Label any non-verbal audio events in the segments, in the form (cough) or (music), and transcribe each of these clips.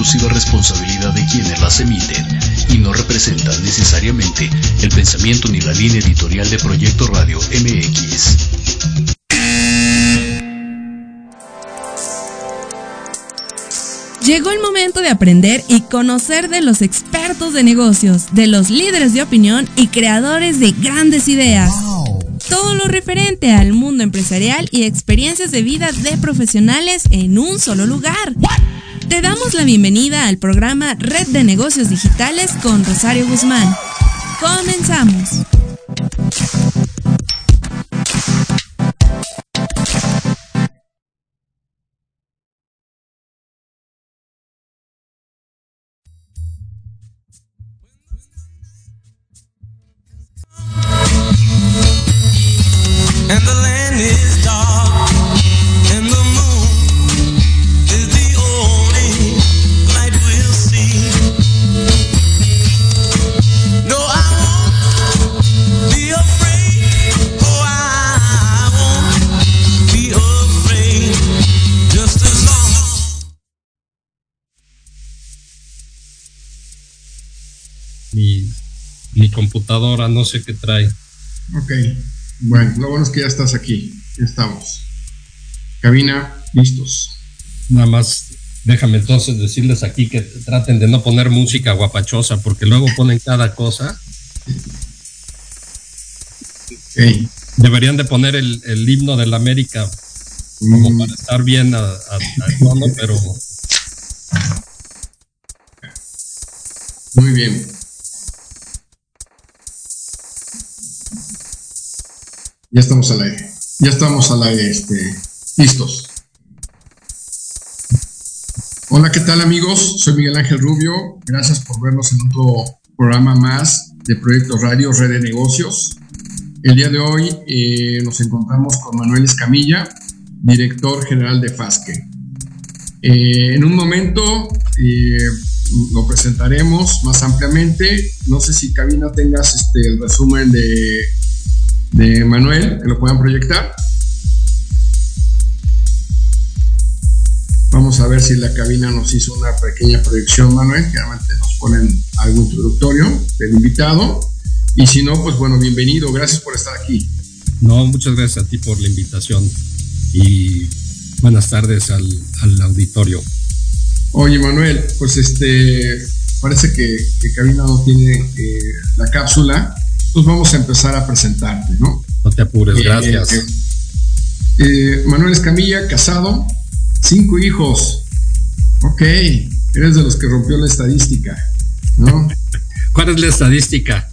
exclusiva responsabilidad de quienes las emiten y no representan necesariamente el pensamiento ni la línea editorial de Proyecto Radio MX. Llegó el momento de aprender y conocer de los expertos de negocios, de los líderes de opinión y creadores de grandes ideas. Todo lo referente al mundo empresarial y experiencias de vida de profesionales en un solo lugar. Te damos la bienvenida al programa Red de Negocios Digitales con Rosario Guzmán. Comenzamos. Computadora, no sé qué trae. Ok, bueno, lo bueno es que ya estás aquí, ya estamos. Cabina, listos. Nada más, déjame entonces decirles aquí que traten de no poner música guapachosa, porque luego ponen cada cosa. Okay. Deberían de poner el, himno de la América como mm. para estar bien a, tono, pero... Muy bien. Ya estamos al aire. Ya estamos al aire, este, listos. Hola, ¿qué tal amigos? Soy Miguel Ángel Rubio. Gracias por vernos en otro programa más de Proyecto Radio Red de Negocios. El día de hoy eh, nos encontramos con Manuel Escamilla, director general de FASCE. Eh, en un momento eh, lo presentaremos más ampliamente. No sé si cabina tengas este, el resumen de de Manuel, que lo puedan proyectar. Vamos a ver si la cabina nos hizo una pequeña proyección, Manuel. Generalmente nos ponen algo introductorio del invitado. Y si no, pues bueno, bienvenido. Gracias por estar aquí. No, muchas gracias a ti por la invitación. Y buenas tardes al, auditorio. Oye, Manuel, pues este, parece que, que Cabina no tiene eh, la cápsula pues vamos a empezar a presentarte, ¿no? No te apures, eh, gracias. Eh, eh, Manuel Escamilla, casado, cinco hijos. Ok, eres de los que rompió la estadística, ¿no? ¿Cuál es la estadística?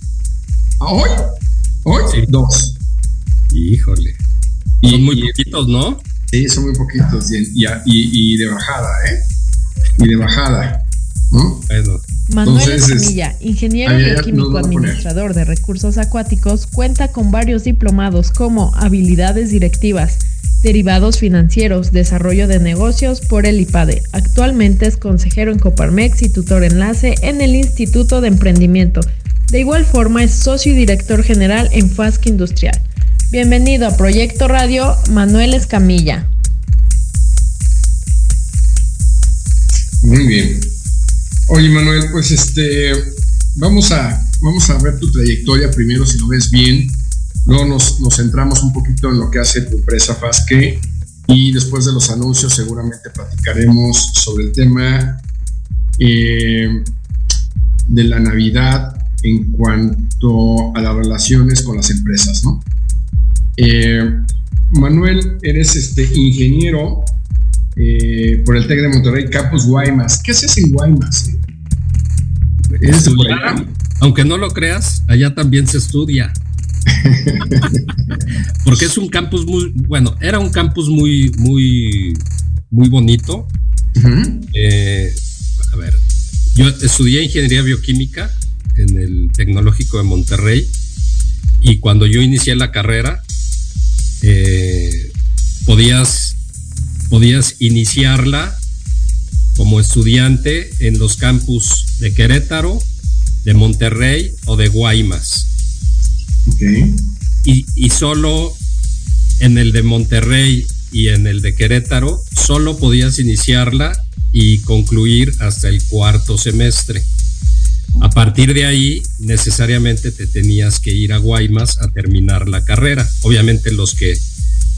¿A hoy? Hoy, dos. Híjole. Son muy poquitos, ¿no? Sí, son muy poquitos y, y, de bajada, ¿eh? Y de bajada, ¿no? Bueno. Manuel Escamilla, ingeniero bioquímico administrador de recursos acuáticos, cuenta con varios diplomados como habilidades directivas, derivados financieros, desarrollo de negocios por el IPADE. Actualmente es consejero en Coparmex y tutor enlace en el Instituto de Emprendimiento. De igual forma es socio y director general en FASC Industrial. Bienvenido a Proyecto Radio, Manuel Escamilla. Muy bien. Oye, Manuel, pues este, vamos a, vamos a ver tu trayectoria primero, si lo ves bien. Luego nos, nos centramos un poquito en lo que hace tu empresa Fasque y después de los anuncios seguramente platicaremos sobre el tema eh, de la Navidad en cuanto a las relaciones con las empresas, ¿no? Eh, Manuel, eres este ingeniero eh, por el TEC de Monterrey, Campus Guaymas. ¿Qué haces en Guaymas? Aunque no lo creas, allá también se estudia. (laughs) Porque es un campus muy, bueno, era un campus muy, muy, muy bonito. Eh, a ver, yo estudié ingeniería bioquímica en el Tecnológico de Monterrey y cuando yo inicié la carrera, eh, podías podías iniciarla como estudiante en los campus de Querétaro, de Monterrey o de Guaymas. Y, y, solo en el de Monterrey y en el de Querétaro, solo podías iniciarla y concluir hasta el cuarto semestre. A partir de ahí, necesariamente te tenías que ir a Guaymas a terminar la carrera. Obviamente los que,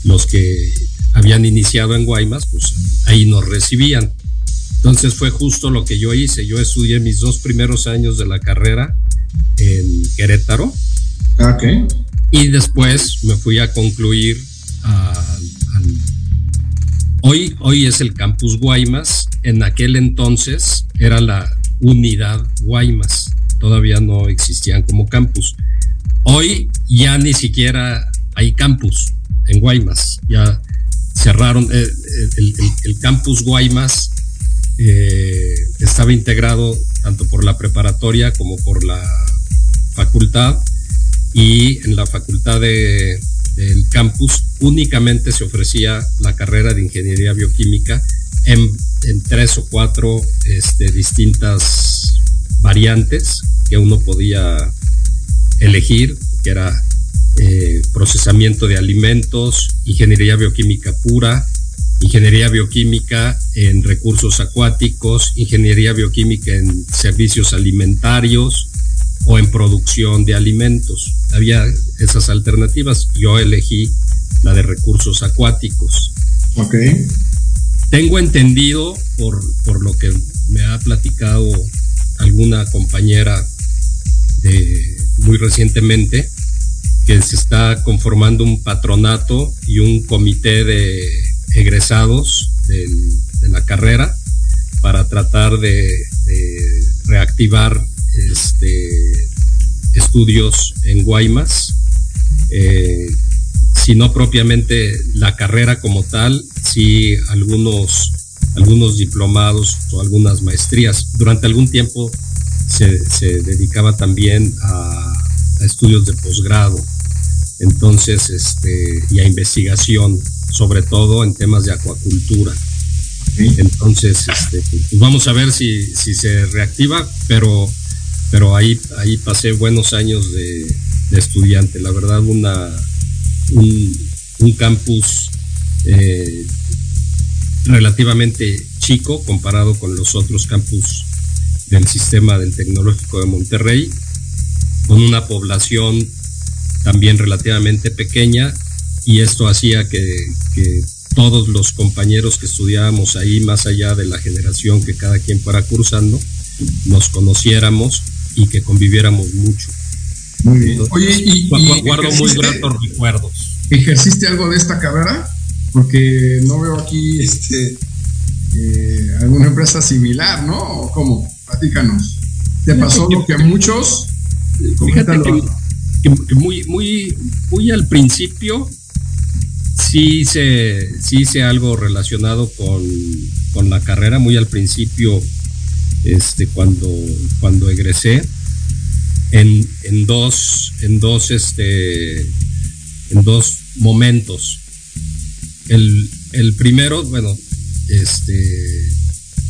los que habían iniciado en Guaymas, pues ahí nos recibían. Entonces fue justo lo que yo hice. Yo estudié mis dos primeros años de la carrera en Querétaro. Okay. Y después me fui a concluir al Hoy, hoy es el campus Guaymas, en aquel entonces era la unidad Guaymas, todavía no existían como campus. Hoy ya ni siquiera hay campus en Guaymas, ya cerraron eh, el, campus Guaymas, eh, estaba integrado tanto por la preparatoria como por la facultad y en la facultad de, del campus únicamente se ofrecía la carrera de ingeniería bioquímica en, tres o cuatro este, distintas variantes que uno podía elegir, que era eh, procesamiento de alimentos, ingeniería bioquímica pura, ingeniería bioquímica en recursos acuáticos, ingeniería bioquímica en servicios alimentarios o en producción de alimentos. Había esas alternativas. Yo elegí la de recursos acuáticos. Ok. Tengo entendido, por, por lo que me ha platicado alguna compañera de muy recientemente, que se está conformando un patronato y un comité de egresados de la carrera para tratar de, reactivar este, estudios en Guaymas. Eh, si no propiamente la carrera como tal, sí algunos, algunos diplomados o algunas maestrías. Durante algún tiempo se, dedicaba también a, estudios de posgrado, entonces, este, y a investigación, sobre todo en temas de acuacultura. Entonces, este, pues vamos a ver si, si se reactiva, pero, pero ahí, ahí pasé buenos años de, de estudiante. La verdad, una, un, campus eh, relativamente chico comparado con los otros campus del sistema del tecnológico de Monterrey, con una población también relativamente pequeña y esto hacía que, que, todos los compañeros que estudiábamos ahí, más allá de la generación que cada quien fuera cursando, nos conociéramos y que conviviéramos mucho. Muy bien. Oye, y, guardo muy gratos recuerdos. ¿Ejerciste algo de esta carrera? Porque no veo aquí este eh, alguna empresa similar, ¿no? ¿Cómo? Platícanos. ¿Te pasó lo que a muchos? Fíjate que, muy, muy, muy al principio sí hice, sí hice algo relacionado con, con la carrera, muy al principio, este, cuando, cuando egresé en, en dos, en dos, este, en dos momentos. El, el primero, bueno, este,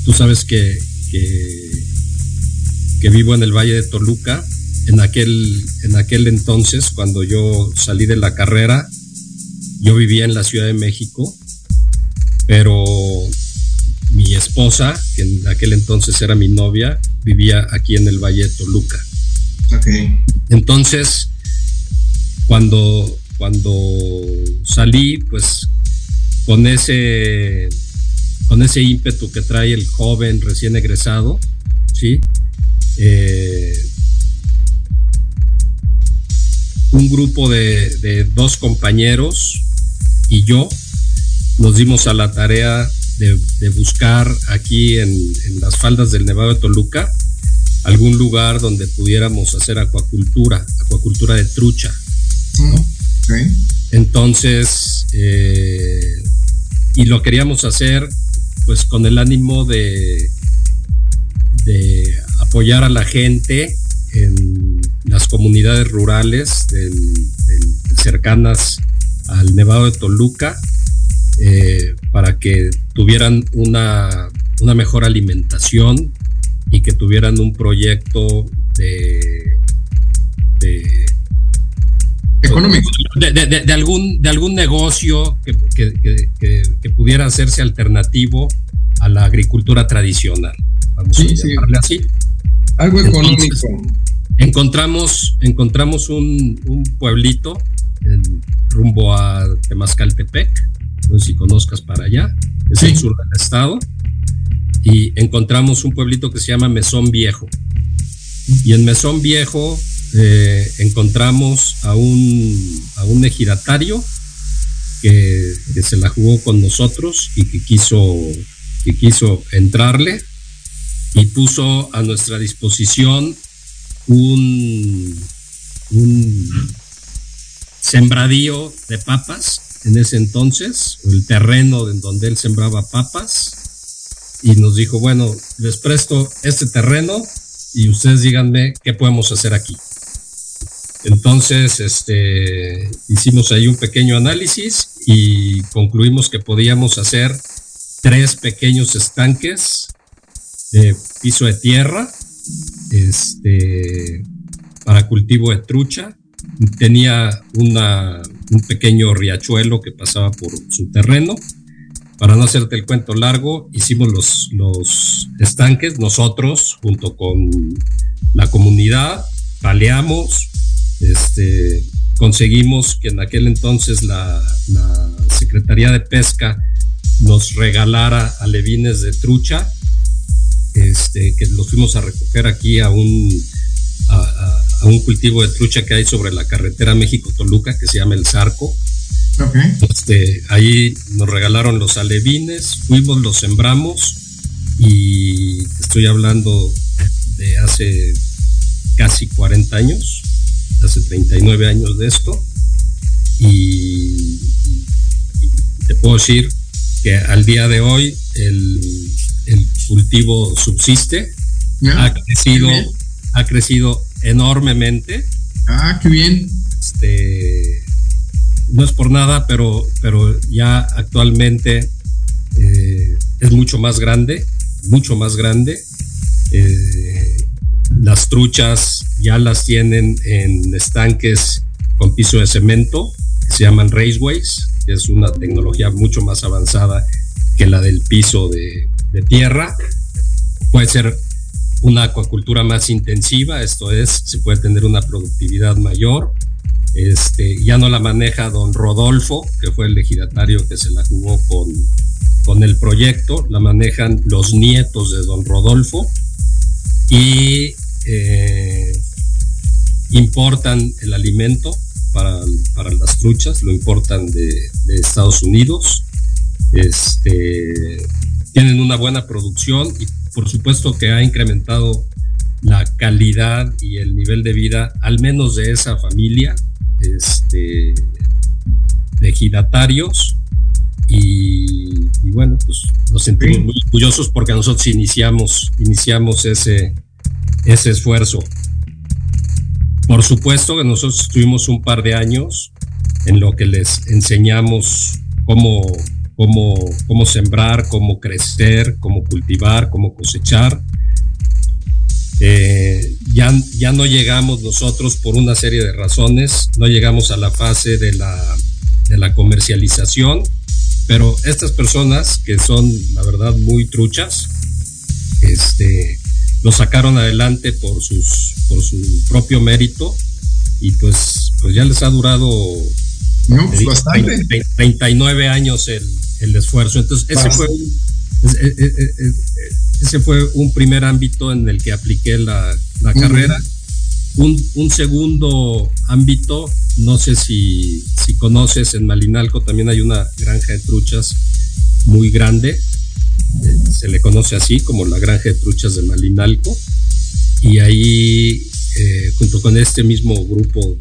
tú sabes que, que, que, vivo en el Valle de Toluca. En aquel, en aquel entonces, cuando yo salí de la carrera, yo vivía en la Ciudad de México, pero mi esposa, que en aquel entonces era mi novia, vivía aquí en el Valle de Toluca. Entonces, cuando, cuando salí, pues con ese, con ese ímpetu que trae el joven recién egresado, ¿sí? Eh, un grupo de, dos compañeros y yo nos dimos a la tarea de, buscar aquí en, en, las faldas del Nevado de Toluca algún lugar donde pudiéramos hacer acuacultura, acuacultura de trucha. Entonces, eh, y lo queríamos hacer pues con el ánimo de, de apoyar a la gente en las comunidades rurales cercanas al Nevado de Toluca eh, para que tuvieran una, una mejor alimentación y que tuvieran un proyecto de, económico de, algún de algún negocio que, pudiera hacerse alternativo a la agricultura tradicional. Vamos a llamarle así. Algo económico. Encontramos, encontramos un, un pueblito en, rumbo a Temascaltepec, no sé si conozcas para allá, es el sur del estado, y encontramos un pueblito que se llama Mesón Viejo. Y en Mesón Viejo eh, encontramos a un, a un ejidatario que, se la jugó con nosotros y que quiso, que quiso entrarle y puso a nuestra disposición un, sembradío de papas en ese entonces, el terreno en donde él sembraba papas, y nos dijo, bueno, les presto este terreno y ustedes díganme qué podemos hacer aquí. Entonces, este, hicimos ahí un pequeño análisis y concluimos que podíamos hacer tres pequeños estanques de piso de tierra, este, para cultivo de trucha. Tenía un pequeño riachuelo que pasaba por su terreno. Para no hacerte el cuento largo, hicimos los, estanques nosotros junto con la comunidad, paleamos, este, conseguimos que en aquel entonces la, Secretaría de Pesca nos regalara alevines de trucha, este, que los fuimos a recoger aquí a un, a, un cultivo de trucha que hay sobre la carretera México-Toluca, que se llama El Zarco. Este, ahí nos regalaron los alevines, fuimos, los sembramos y estoy hablando de hace casi 40 años hace 39 años de esto y, te puedo decir que al día de hoy el, cultivo subsiste, ha crecido, ha crecido enormemente. Ah, qué bien. Este, no es por nada, pero, pero ya actualmente eh, es mucho más grande, mucho más grande. Eh, las truchas ya las tienen en estanques con piso de cemento, que se llaman raceways, que es una tecnología mucho más avanzada que la del piso de, tierra. Puede ser una acuacultura más intensiva, esto es, se puede tener una productividad mayor. Este, ya no la maneja don Rodolfo, que fue el legidatario que se la jugó con, con el proyecto, la manejan los nietos de don Rodolfo y eh, importan el alimento para, las truchas, lo importan de, Estados Unidos. Este, tienen una buena producción y por supuesto que ha incrementado la calidad y el nivel de vida, al menos de esa familia este, de giratarios. Y, bueno, pues nos sentimos muy orgullosos porque nosotros iniciamos, iniciamos ese, ese esfuerzo. Por supuesto que nosotros estuvimos un par de años en lo que les enseñamos cómo, cómo, cómo sembrar, cómo crecer, cómo cultivar, cómo cosechar. Eh, ya, ya no llegamos nosotros por una serie de razones, no llegamos a la fase de la, de la comercialización, pero estas personas que son, la verdad, muy truchas, este, lo sacaron adelante por sus por su propio mérito y pues pues ya les ha durado no, pues bastante. 39 años el, el esfuerzo. Entonces ese fue ese fue un primer ámbito en el que apliqué la, la carrera. Un, un, segundo ámbito no sé si, si conoces en Malinalco también hay una granja de truchas muy grande se le conoce así como la granja de truchas de Malinalco. Y ahí, eh, junto con este mismo grupo,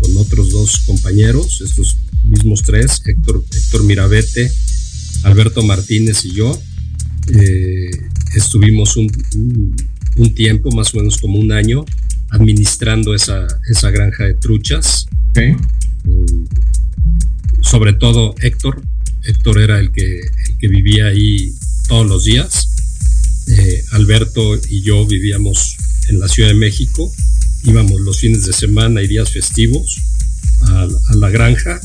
con, otros dos compañeros, estos mismos tres, Héctor, Héctor Mirabete, Alberto Martínez y yo, eh, estuvimos un, tiempo, más o menos como un año, administrando esa, esa granja de truchas. Mm, sobre todo Héctor. Héctor era el que, el que vivía ahí todos los días. Eh, Alberto y yo vivíamos en la Ciudad de México, íbamos los fines de semana y días festivos a, la granja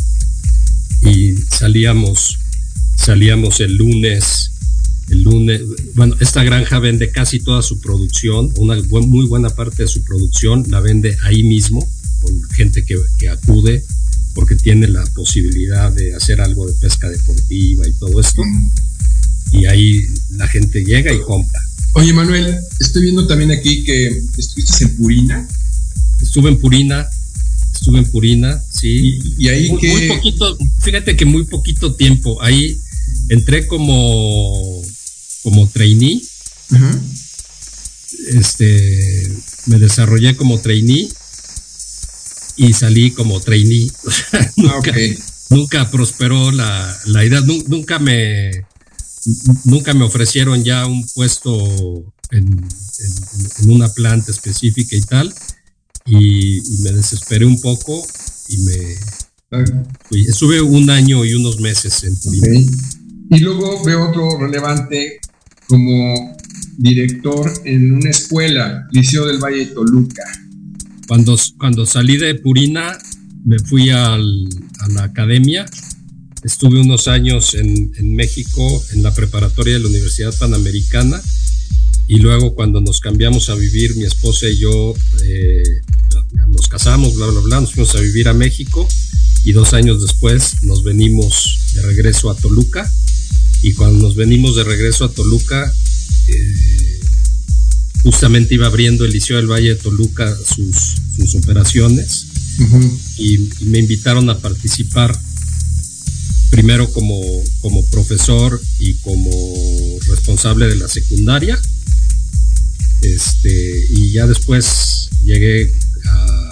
y salíamos, salíamos el lunes el lunes, bueno, esta granja vende casi toda su producción, una muy buena parte de su producción la vende ahí mismo, con gente que, que acude porque tiene la posibilidad de hacer algo de pesca deportiva y todo esto. Y ahí la gente llega y compra. Oye, Manuel, estoy viendo también aquí que estuviste en Purina. Estuve en Purina, estuve en Purina, sí. Y, ahí muy, que... Muy poquito, fíjate que muy poquito tiempo. Ahí entré como, como trainee. Este, me desarrollé como trainee y salí como trainee. (laughs) nunca, nunca prosperó la, la idea, nunca me, nunca me ofrecieron ya un puesto en, una planta específica y tal, y, me desesperé un poco y me estuve un año y unos meses en Y luego veo otro relevante como director en una escuela, Liceo del Valle de Toluca. Cuando, cuando salí de Purina, me fui al, a la academia. Estuve unos años en, México en la preparatoria de la Universidad Panamericana y luego cuando nos cambiamos a vivir, mi esposa y yo eh, nos casamos, bla, bla, bla, nos fuimos a vivir a México y dos años después nos venimos de regreso a Toluca. Y cuando nos venimos de regreso a Toluca, eh, justamente iba abriendo el Liceo del Valle de Toluca sus, operaciones. Y, me invitaron a participar primero como, como profesor y como responsable de la secundaria. Este, y ya después llegué a,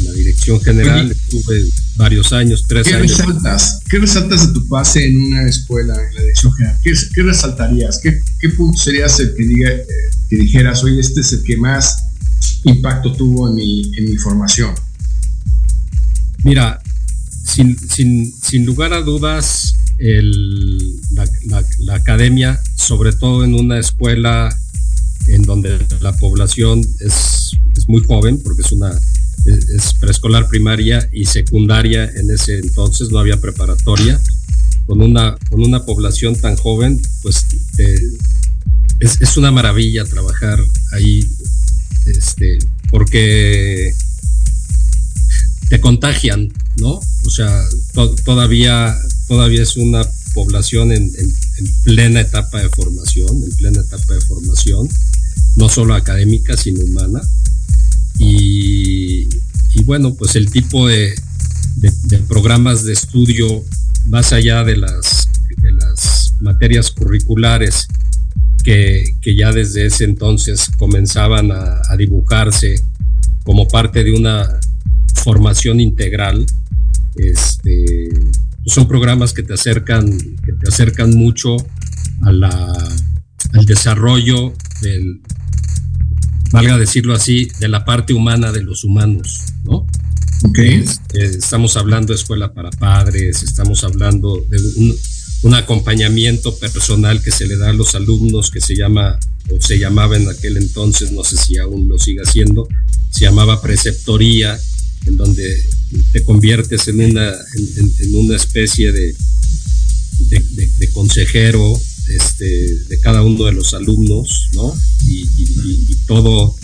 la dirección general, estuve varios años, tres ¿qué años. Resaltas, ¿Qué resaltas de tu pase en una escuela en la dirección general? ¿Qué, resaltarías? ¿Qué, ¿Qué, punto serías el que, diga, eh, que dijeras, oye, este es el que más impacto tuvo en mi, en mi formación? Mira, sin, sin, sin lugar a dudas, el, la, academia, sobre todo en una escuela en donde la población es, es muy joven, porque es una es, preescolar primaria y secundaria en ese entonces, no había preparatoria, con una, con una población tan joven, pues es, es, una maravilla trabajar ahí, este, porque te contagian, ¿no? O sea, todavía, todavía es una población en, plena etapa de formación, en plena etapa de formación, no solo académica, sino humana. Y, bueno, pues el tipo de, programas de estudio, más allá de las, materias curriculares que, ya desde ese entonces comenzaban a dibujarse como parte de una formación integral, este, son programas que te acercan, que te acercan mucho a la, al desarrollo del, valga decirlo así, de la parte humana de los humanos, ¿no? Okay. Este, estamos hablando de escuela para padres, estamos hablando de un, un, acompañamiento personal que se le da a los alumnos que se llama, o se llamaba en aquel entonces, no sé si aún lo sigue haciendo, se llamaba preceptoría, en donde te conviertes en una, en, una especie de, de, consejero este, de cada uno de los alumnos, ¿no? Y, todo,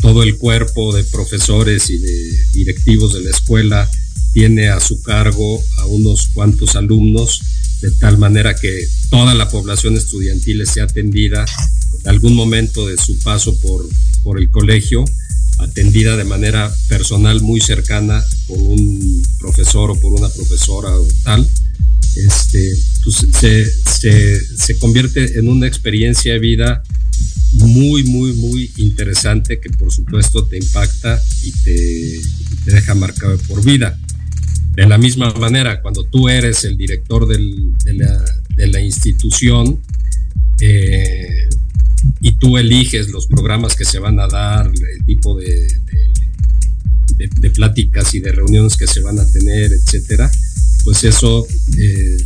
todo el cuerpo de profesores y de directivos de la escuela tiene a su cargo a unos cuantos alumnos, de tal manera que toda la población estudiantil sea atendida en algún momento de su paso por, por el colegio atendida de manera personal muy cercana por un profesor o por una profesora o tal, este, pues, se, se, convierte en una experiencia de vida muy, muy, muy interesante que por supuesto te impacta y te, deja marcado por vida. De la misma manera, cuando tú eres el director de, la, de, la, institución, eh, y tú eliges los programas que se van a dar, el tipo de, de, pláticas y de reuniones que se van a tener, etcétera, pues eso eh,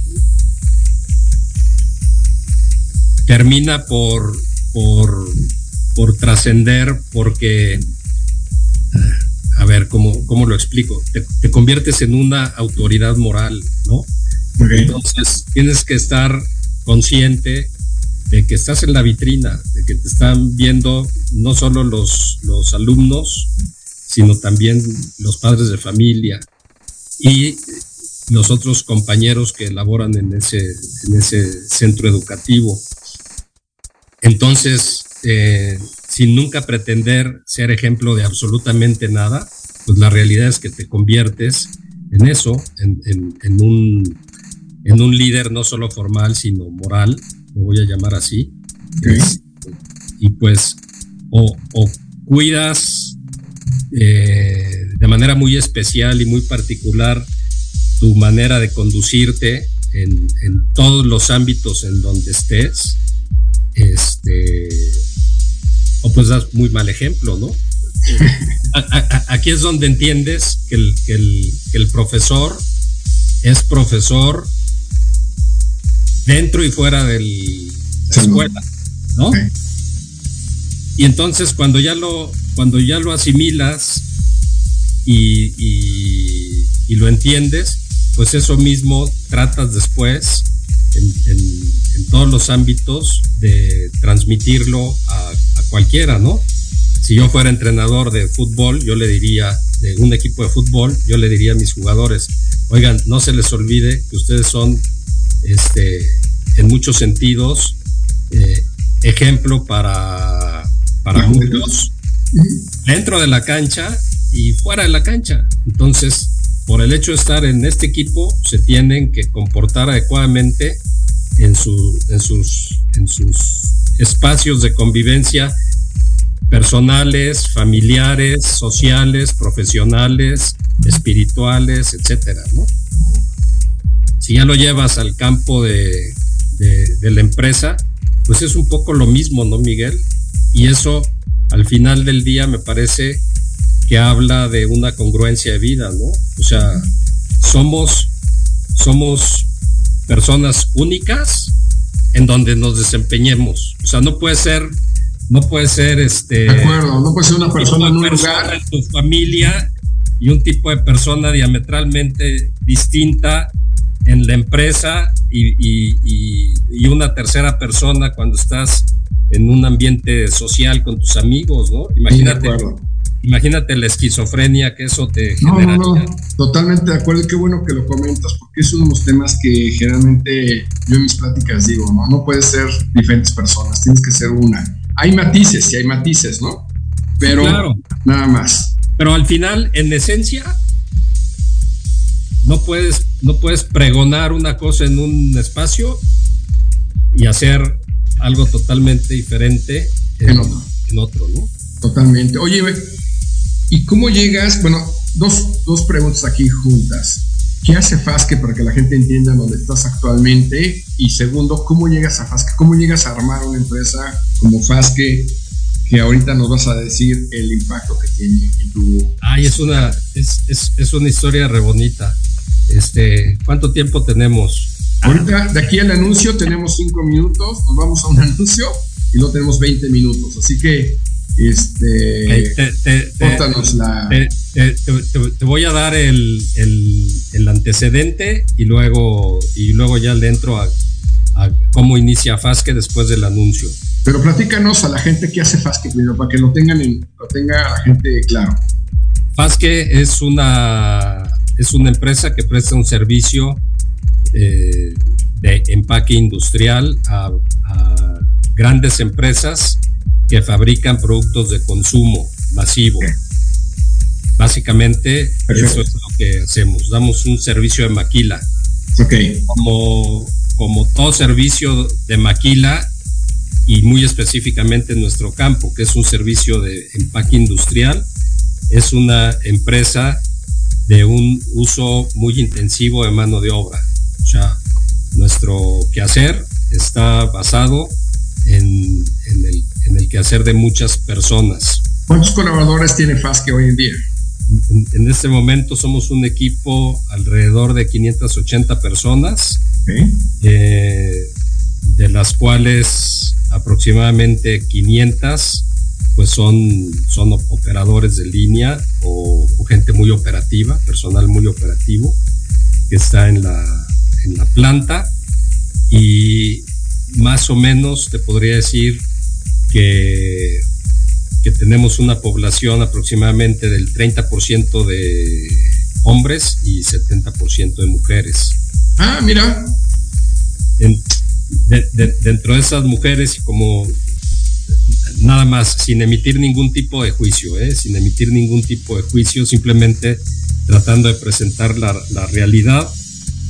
termina por, por, por trascender porque, a ver, ¿cómo, cómo lo explico? Te, conviertes en una autoridad moral, ¿no? Entonces tienes que estar consciente de que estás en la vitrina, de que te están viendo no solo los, los alumnos, sino también los padres de familia y los otros compañeros que laboran en ese, en ese centro educativo. Entonces, eh, sin nunca pretender ser ejemplo de absolutamente nada, pues la realidad es que te conviertes en eso, en, en, un, en un líder no solo formal, sino moral, lo voy a llamar así. y pues, o, o cuidas eh, de manera muy especial y muy particular tu manera de conducirte en, en todos los ámbitos en donde estés, este, o pues das muy mal ejemplo, ¿no? (laughs) aquí es donde entiendes que el, que el, que el profesor es profesor dentro y fuera de la escuela, ¿no? Y entonces cuando ya lo, cuando ya lo asimilas y, y, lo entiendes, pues eso mismo tratas después en, en, todos los ámbitos de transmitirlo a, a, cualquiera, ¿no? Si yo fuera entrenador de fútbol, yo le diría, de un equipo de fútbol, yo le diría a mis jugadores, oigan, no se les olvide que ustedes son, este, en muchos sentidos, eh, ejemplo para, para muchos dentro de la cancha y fuera de la cancha. Entonces, por el hecho de estar en este equipo, se tienen que comportar adecuadamente en, su, en, sus, en sus espacios de convivencia personales, familiares, sociales, profesionales, espirituales, etcétera, ¿no? Si ya lo llevas al campo de, de, la empresa, pues es un poco lo mismo, ¿no, Miguel? Y eso, al final del día, me parece que habla de una congruencia de vida, ¿no? O sea, somos, somos personas únicas en donde nos desempeñemos. O sea, no puede ser no puede ser este. De acuerdo, no puede ser una persona en un lugar. En tu familia y un tipo de persona diametralmente distinta en la empresa y, y, y, una tercera persona cuando estás en un ambiente social con tus amigos, ¿no? Imagínate. Imagínate la esquizofrenia que eso te genera. No, no, totalmente de acuerdo y qué bueno que lo comentas porque es uno de los temas que generalmente yo en mis pláticas digo, ¿no? No puedes ser diferentes personas, tienes que ser una hay matices, y hay matices, ¿no? Pero nada más. Pero al final, en esencia, no puedes, no puedes pregonar una cosa en un espacio y hacer algo totalmente diferente en, otro. En otro, ¿no? Totalmente. Oye, ¿y cómo llegas? Bueno, dos, dos preguntas aquí juntas. ¿Qué hace Fasque para que la gente entienda dónde estás actualmente? Y segundo, ¿cómo llegas a Fasque? ¿Cómo llegas a armar una empresa como Fasque que ahorita nos vas a decir el impacto que tiene en tu... Ay, es una, es, es, es una historia re bonita. Este, ¿Cuánto tiempo tenemos? Ahorita, de aquí al anuncio, tenemos cinco minutos, nos vamos a un (laughs) anuncio y luego tenemos 20 minutos. Así que este, te, la... te, voy a dar el, el, antecedente y luego, y luego ya le entro a, cómo inicia Fasque después del anuncio. Pero platícanos a la gente qué hace Fasque primero, para que lo tengan en, lo tenga la gente claro. Fasque es una, es una empresa que presta un servicio eh, de empaque industrial a, a grandes empresas que fabrican productos de consumo masivo. Básicamente, eso es lo que hacemos. Damos un servicio de maquila. Okay. Como, como todo servicio de maquila y muy específicamente en nuestro campo, que es un servicio de empaque industrial, es una empresa de un uso muy intensivo de mano de obra. O sea, nuestro quehacer está basado en, el, en el quehacer de muchas personas. ¿Cuántos colaboradores tiene FASCE hoy en día? En, este momento somos un equipo alrededor de 580 personas, eh, de las cuales aproximadamente 500 pues son, son operadores de línea o, o, gente muy operativa, personal muy operativo, que está en la, en la planta y más más o menos te podría decir que, que tenemos una población aproximadamente del 30% de hombres y 70% de mujeres. Ah, mira. dentro de esas mujeres, como nada más, sin emitir ningún tipo de juicio, ¿eh? sin emitir ningún tipo de juicio, simplemente tratando de presentar la, realidad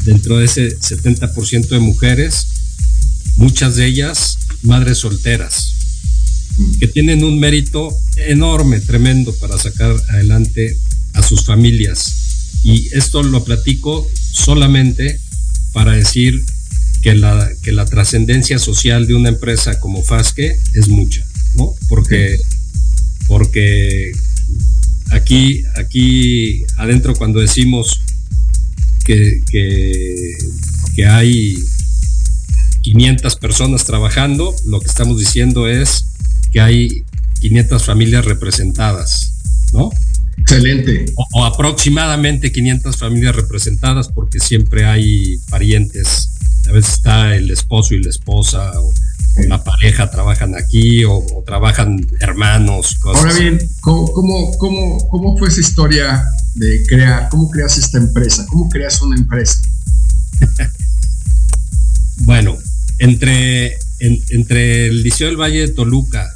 dentro de ese 70% de mujeres, muchas de ellas madres solteras, que tienen un mérito enorme, tremendo para sacar adelante a sus familias. Y esto lo platico solamente para decir que la, que la trascendencia social de una empresa como Fasque es mucha, ¿no? Porque, porque aquí, aquí adentro cuando decimos que, que, hay 500 personas trabajando, lo que estamos diciendo es que hay 500 familias representadas, ¿no? Excelente. O, aproximadamente 500 familias representadas porque siempre hay parientes. A veces está el esposo y la esposa o, la pareja trabajan aquí o, trabajan hermanos. Cosas Ahora bien, ¿cómo, cómo, cómo, fue esa historia de crear? ¿Cómo creas esta empresa? ¿Cómo creas una empresa? (laughs) bueno, entre, entre el Liceo del Valle de Toluca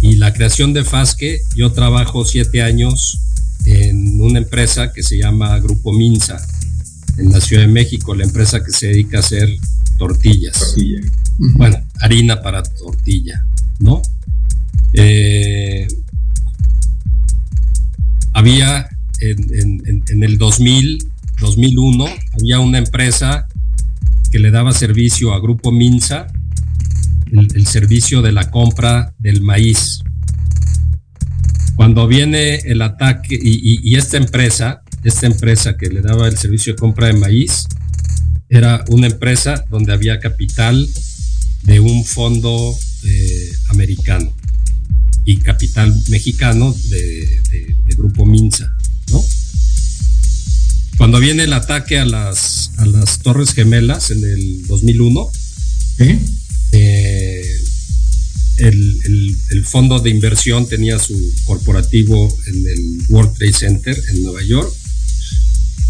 y la creación de Fasque, yo trabajo siete años en una empresa que se llama Grupo Minza, en la Ciudad de México, la empresa que se dedica a hacer tortillas. Tortilla. Bueno, harina para tortilla, ¿no? Eh, había en, el 2000, 2001, había una empresa que le daba servicio a Grupo Minza, el servicio de la compra del maíz cuando viene el ataque y, esta empresa, esta empresa que le daba el servicio de compra de maíz, era una empresa donde había capital de un fondo eh, americano y capital mexicano de, Grupo Minza, ¿no? Cuando viene el ataque a las, a las Torres Gemelas en el 2001, ¿Eh? eh el, fondo de inversión tenía su corporativo en el World Trade Center en Nueva York.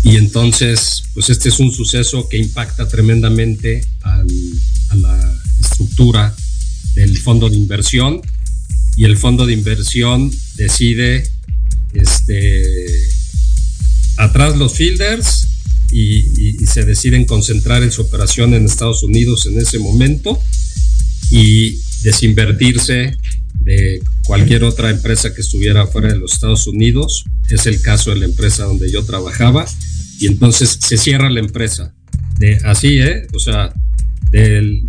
Y entonces, pues este es un suceso que impacta tremendamente a la estructura del fondo de inversión. Y el fondo de inversión decide este, atrás los fielders y, y se deciden concentrar en su operación en Estados Unidos en ese momento. Y desinvertirse de cualquier otra empresa que estuviera fuera de los Estados Unidos. Es el caso de la empresa donde yo trabajaba. Y entonces se cierra la empresa. De, así, ¿eh? O sea, del,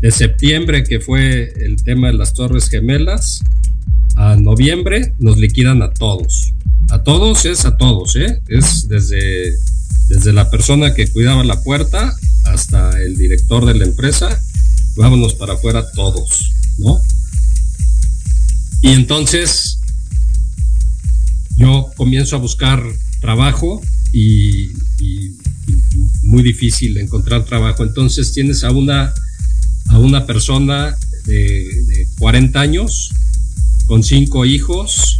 de septiembre, que fue el tema de las Torres Gemelas, a noviembre nos liquidan a todos. A todos es a todos, ¿eh? Es desde, desde la persona que cuidaba la puerta hasta el director de la empresa vámonos para afuera todos, ¿no? Y entonces yo comienzo a buscar trabajo y, muy difícil encontrar trabajo. Entonces tienes a una, a una persona de, 40 años con cinco hijos,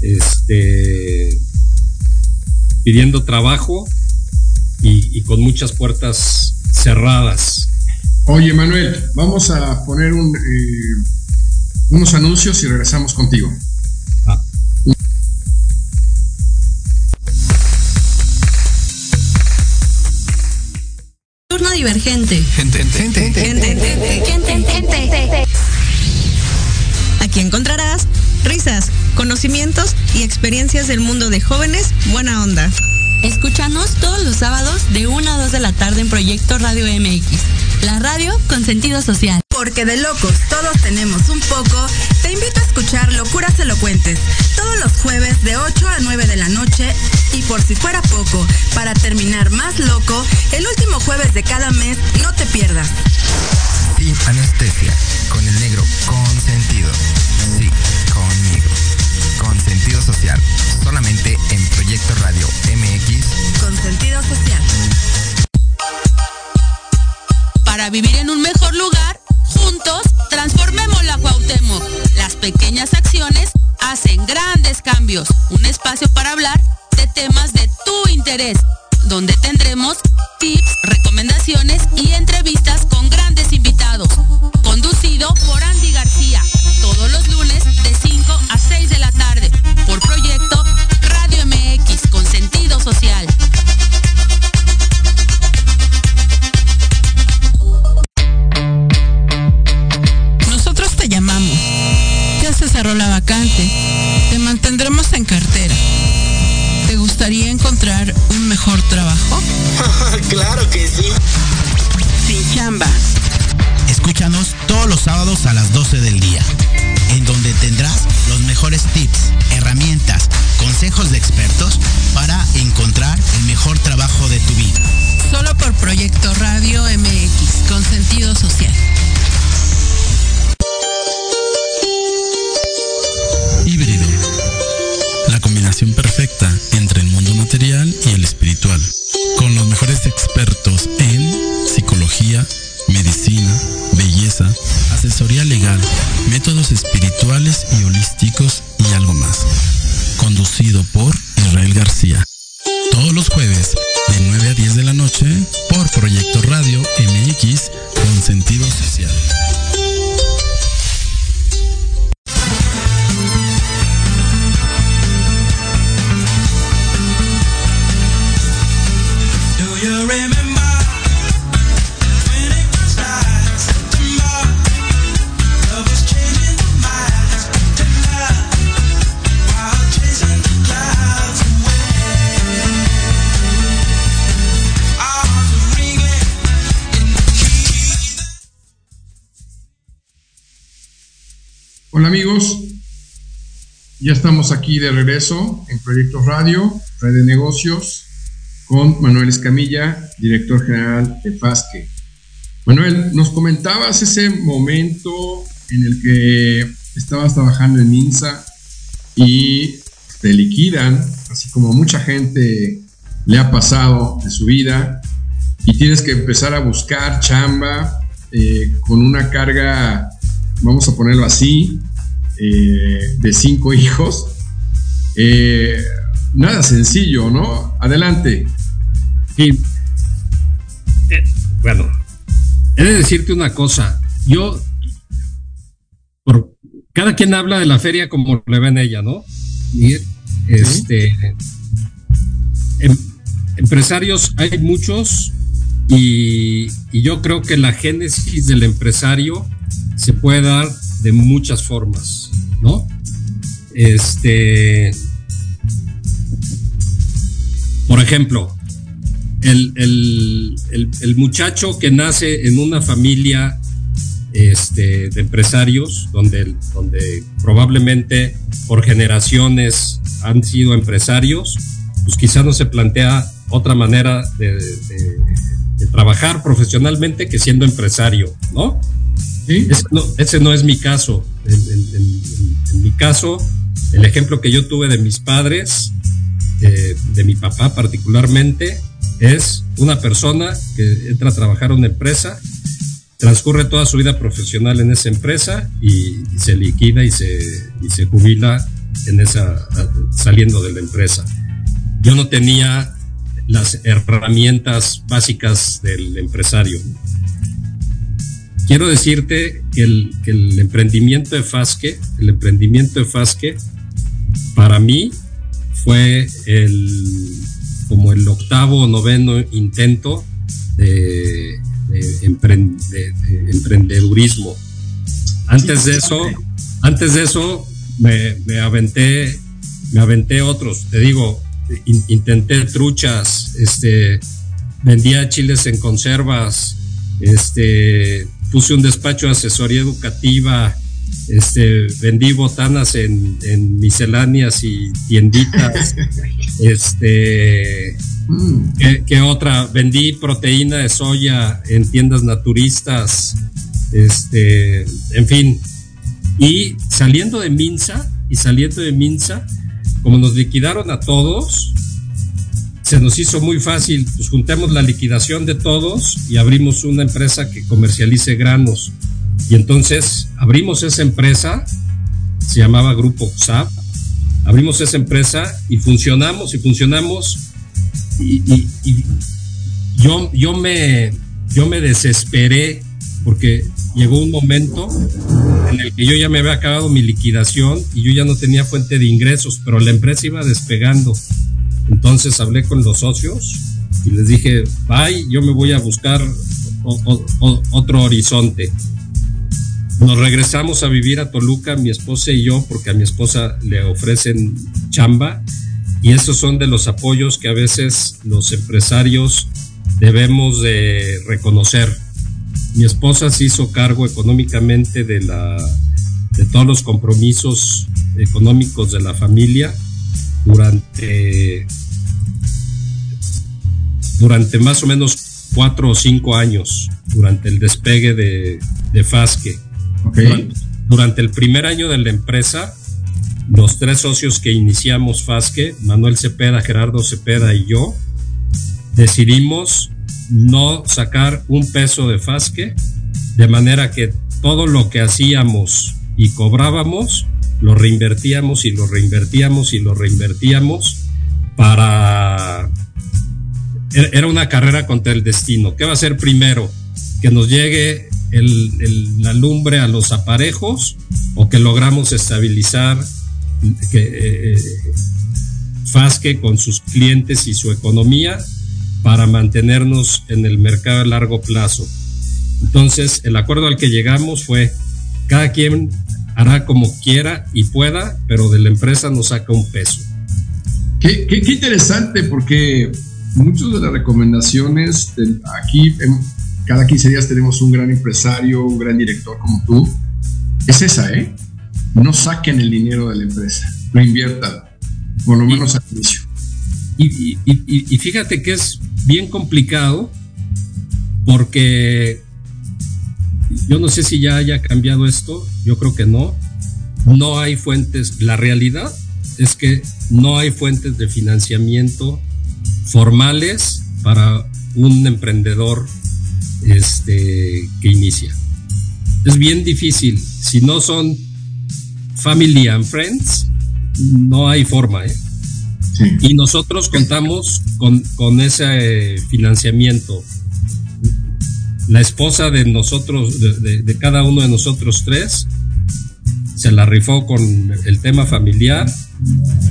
este, pidiendo trabajo y, y con muchas puertas cerradas. Oye, Manuel, vamos a poner eh, unos anuncios y regresamos contigo. Turno divergente. Gente, gente, gente, gente, Aquí encontrarás risas, conocimientos y experiencias del mundo de jóvenes buena onda. Escúchanos todos los sábados de 1 a 2 de la tarde en Proyecto Radio MX la radio con sentido social. Porque de locos todos tenemos un poco, te invito a escuchar Locuras Elocuentes, todos los jueves de 8 a 9 de la noche y por si fuera poco, para terminar más loco, el último jueves de cada mes, no te pierdas. Sin anestesia, con el negro consentido. Sí, conmigo. Con sentido social, solamente en Proyecto Radio MX. Con sentido social Para vivir en un mejor lugar, juntos transformemos la Cuauhtémoc. Las pequeñas acciones hacen grandes cambios. Un espacio para hablar temas de tu interés, donde tendremos tips, recomendaciones y entrevistas Radio MX, con sentido social. perfecta entre el mundo material y el espiritual, con los mejores expertos en psicología, medicina, belleza, asesoría legal, métodos espirituales y holísticos y algo más. Conducido por Israel García. Todos los jueves de 9 a 10 de la noche MX ya estamos aquí de regreso en Proyectos Radio, Red de Negocios, con Manuel Escamilla, director general de FASQUE. Manuel, nos comentabas ese momento en el que estabas trabajando en MINSA y te liquidan, así como mucha gente le ha pasado en su vida, y tienes que empezar a buscar chamba eh, con una carga vamos a ponerlo así, eh, de cinco (laughs) hijos. Eh, nada sencillo, ¿no? Adelante. Sí. Eh, bueno, he de decirte una cosa. Yo, por, cada quien habla de la feria como le ven ella, ¿no? Y, este, em, empresarios hay muchos y, y yo creo que la génesis del empresario se puede dar de muchas formas, ¿no? Este, por ejemplo, el, muchacho que nace en una familia este, de empresarios, donde, donde probablemente por generaciones han sido empresarios, pues quizá no se plantea otra manera de trabajar profesionalmente que siendo empresario, ¿no? Ese, no, es mi caso. En, mi caso, el ejemplo que yo tuve de mis padres, de mi papá particularmente, es una persona que entra a trabajar en una empresa, transcurre toda su vida profesional en esa empresa y, se liquida y se, y se jubila en esa, saliendo de la empresa. Yo no tenía las herramientas básicas del empresario quiero decirte que el, emprendimiento de Fasque, el emprendimiento de Fasque, para mí fue el, como el octavo o noveno intento de, emprendedurismo. Antes de eso, antes de eso me, aventé, me aventé otros. Te digo, intenté truchas, este, vendía chiles en conservas, este, puse un despacho de asesoría educativa, este, vendí botanas en, misceláneas y tienditas. (laughs) este, mm. ¿qué, otra? Vendí proteína de soya en tiendas naturistas. Este, en fin. Y saliendo de Minsa, y saliendo de Minsa, como nos liquidaron a todos, se nos hizo muy fácil, pues juntemos la liquidación de todos y abrimos una empresa que comercialice granos. Y entonces abrimos esa empresa, se llamaba Grupo SAP, abrimos esa empresa y funcionamos y funcionamos y, yo, yo, me, yo me desesperé porque llegó un momento en el que yo ya me había acabado mi liquidación y yo ya no tenía fuente de ingresos, pero la empresa iba despegando. Entonces hablé con los socios y les dije, bye, yo me voy a buscar otro horizonte. Nos regresamos a vivir a Toluca, mi esposa y yo, porque a mi esposa le ofrecen chamba y esos son de los apoyos que a veces los empresarios debemos de reconocer. Mi esposa se hizo cargo económicamente de la de todos los compromisos económicos de la familia durante durante más o menos cuatro o cinco años durante el despegue de, de Fasque. Durante, el primer año de la empresa, los tres socios que iniciamos Fasque, Manuel Cepeda, Gerardo Cepeda y yo, decidimos no sacar un peso de Fasque, de manera que todo lo que hacíamos y cobrábamos, lo reinvertíamos y lo reinvertíamos y lo reinvertíamos para... Era una carrera contra el destino. ¿Qué va a ser primero? Que nos llegue la lumbre a los aparejos o que logramos estabilizar que, eh, Fasque con sus clientes y su economía para mantenernos en el mercado a largo plazo. Entonces, el acuerdo al que llegamos fue, cada quien hará como quiera y pueda, pero de la empresa nos saca un peso. Qué, qué, qué interesante, porque muchas de las recomendaciones aquí cada 15 días tenemos un gran empresario, un gran director como tú. Es esa, ¿eh? No saquen el dinero de la empresa, lo inviertan, por lo menos al inicio. Y, y, fíjate que es bien complicado porque yo no sé si ya haya cambiado esto, yo creo que no. No hay fuentes, la realidad es que no hay fuentes de financiamiento formales para un emprendedor este, que inicia. Es bien difícil. Si no son family and friends, no hay forma. ¿eh? Y nosotros contamos con, con ese financiamiento. La esposa de nosotros, de, cada uno de nosotros tres, se la rifó con el tema familiar